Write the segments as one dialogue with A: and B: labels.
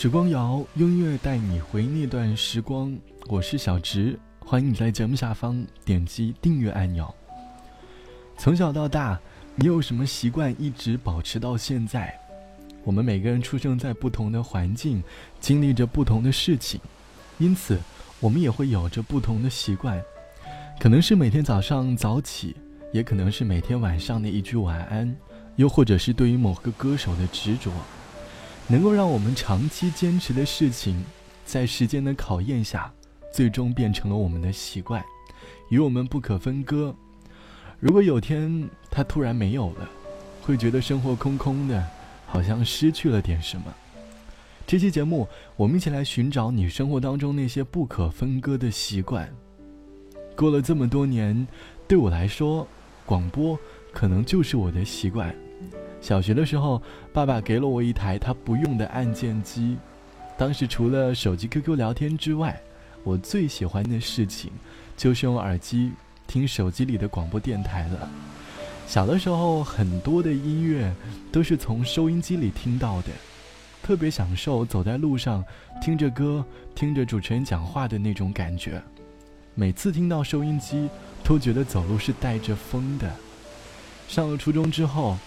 A: 时光谣，音乐带你回那段时光。我是小植，欢迎你在节目下方点击订阅按钮。从小到大，你有什么习惯一直保持到现在？我们每个人出生在不同的环境，经历着不同的事情，因此我们也会有着不同的习惯。可能是每天早上早起，也可能是每天晚上的一句晚安，又或者是对于某个歌手的执着。能够让我们长期坚持的事情，在时间的考验下，最终变成了我们的习惯，与我们不可分割。如果有天它突然没有了，会觉得生活空空的，好像失去了点什么。这期节目，我们一起来寻找你生活当中那些不可分割的习惯。过了这么多年，对我来说，广播可能就是我的习惯。小学的时候，爸爸给了我一台他不用的按键机。当时除了手机 QQ 聊天之外，我最喜欢的事情就是用耳机听手机里的广播电台了。小的时候，很多的音乐都是从收音机里听到的，特别享受走在路上听着歌、听着主持人讲话的那种感觉。每次听到收音机，都觉得走路是带着风的。上了初中之后。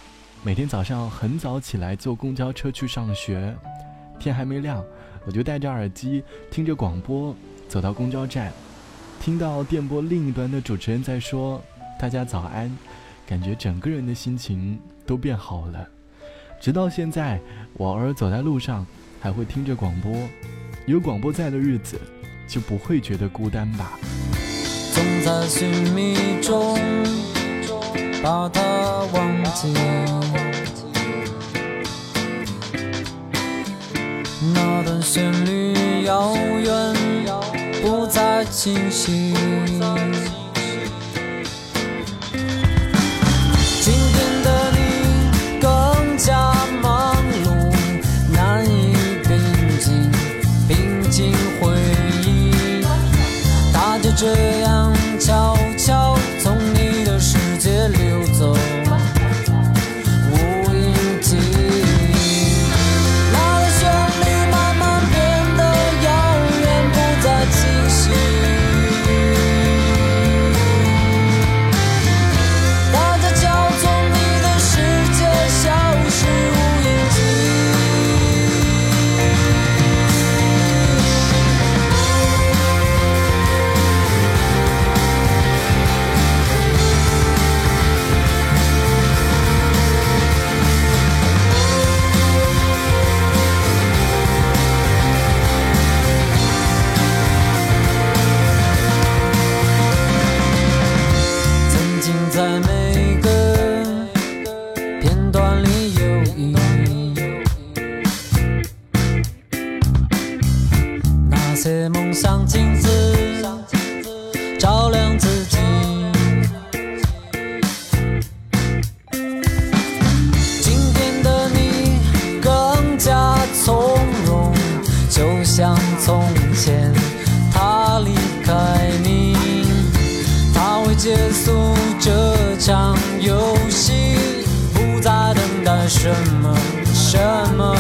A: 每天早上很早起来坐公交车去上学，天还没亮，我就戴着耳机听着广播走到公交站，听到电波另一端的主持人在说“大家早安”，感觉整个人的心情都变好了。直到现在，我偶尔走在路上还会听着广播，有广播在的日子，就不会觉得孤单吧。
B: 总在寻觅中。把它忘记，那段旋律遥远，不再清晰。像从前他离开你他会结束这场游戏不再等待什么什么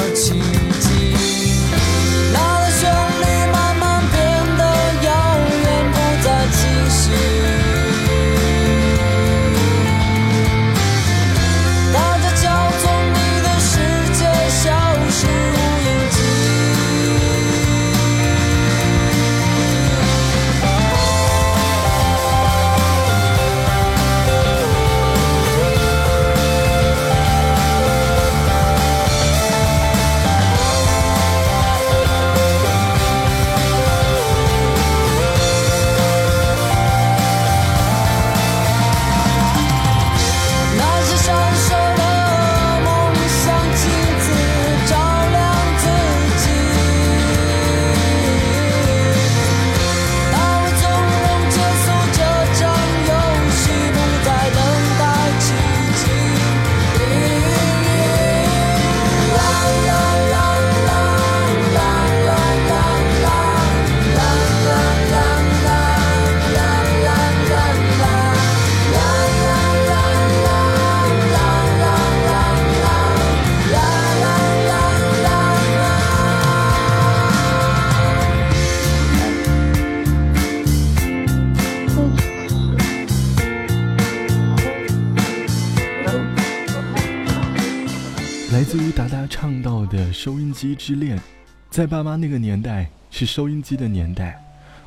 A: 自于达达唱到的收音机之恋，在爸妈那个年代是收音机的年代，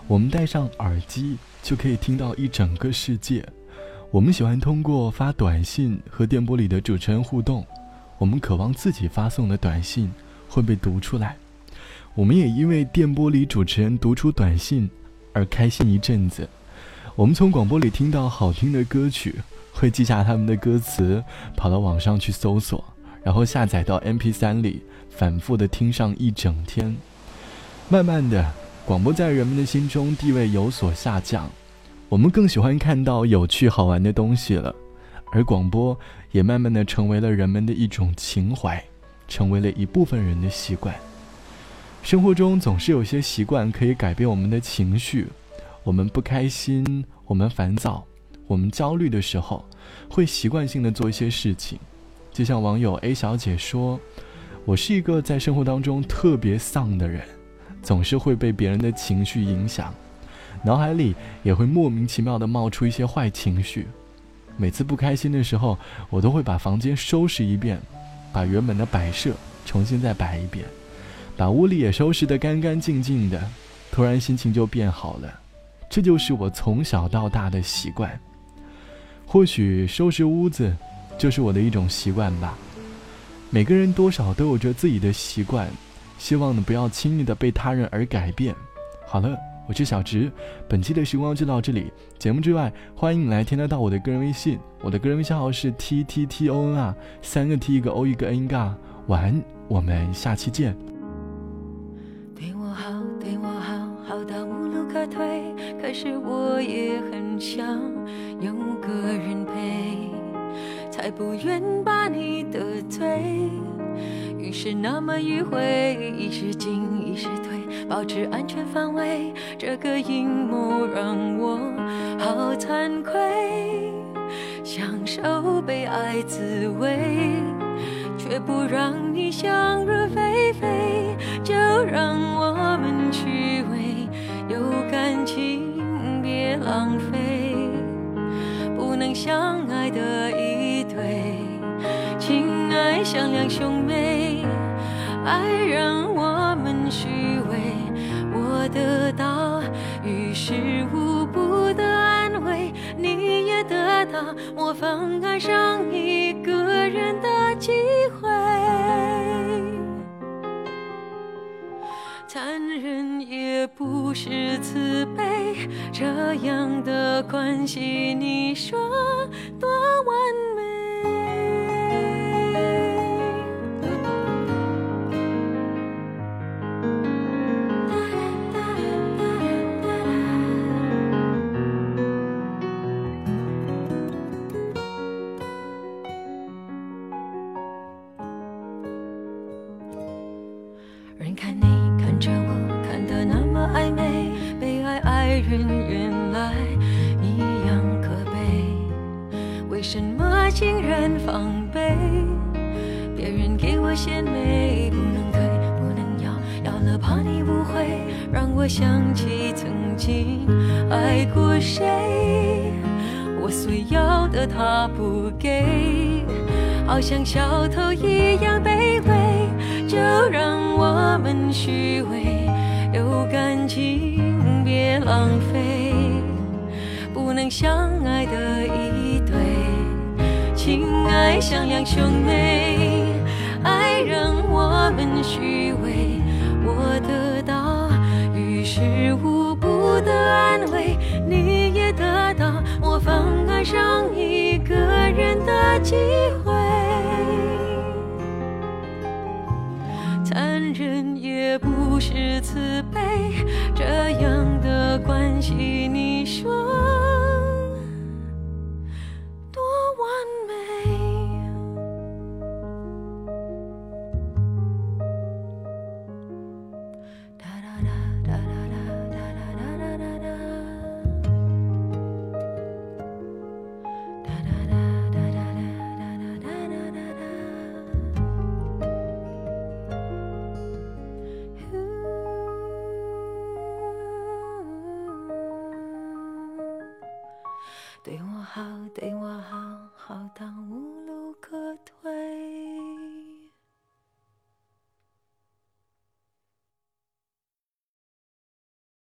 A: 我们戴上耳机就可以听到一整个世界。我们喜欢通过发短信和电波里的主持人互动，我们渴望自己发送的短信会被读出来。我们也因为电波里主持人读出短信而开心一阵子。我们从广播里听到好听的歌曲，会记下他们的歌词，跑到网上去搜索。然后下载到 MP3 里，反复的听上一整天。慢慢的，广播在人们的心中地位有所下降，我们更喜欢看到有趣好玩的东西了，而广播也慢慢的成为了人们的一种情怀，成为了一部分人的习惯。生活中总是有些习惯可以改变我们的情绪，我们不开心，我们烦躁，我们焦虑的时候，会习惯性的做一些事情。就像网友 A 小姐说：“我是一个在生活当中特别丧的人，总是会被别人的情绪影响，脑海里也会莫名其妙的冒出一些坏情绪。每次不开心的时候，我都会把房间收拾一遍，把原本的摆设重新再摆一遍，把屋里也收拾得干干净净的，突然心情就变好了。这就是我从小到大的习惯。或许收拾屋子。”就是我的一种习惯吧。每个人多少都有着自己的习惯，希望呢不要轻易的被他人而改变。好了，我是小直，本期的时光就到这里。节目之外，欢迎你来添加到我的个人微信，我的个人微信号是 t t t o n 啊，三个 t 一个 o 一个 n 嘎。晚安，我们下期见。
C: 对我好，对我好，好到无路可退。可是我也很想有个人陪。不愿把你得罪，于是那么迂回，一时进一时退，保持安全范围。这个阴谋让我好惭愧，享受被爱滋味，却不让你想入非非。就让我们虚伪，有感情别浪费，不能相爱的。像两兄妹，爱让我们虚伪，我得到于事无补的安慰，你也得到模仿爱上一个人的机会。残忍也不是慈悲，这样的关系，你说多完美？想起曾经爱过谁。我所要的他不给，好像小偷一样卑微，就让我们虚伪，有感情别浪费，不能相爱的一对。情爱像两兄妹，爱让我们虚伪，我得到的安慰，你也得到模仿爱上一个人的机会。残忍也不是慈悲，这样的关系，你说？好，对我好，好到无。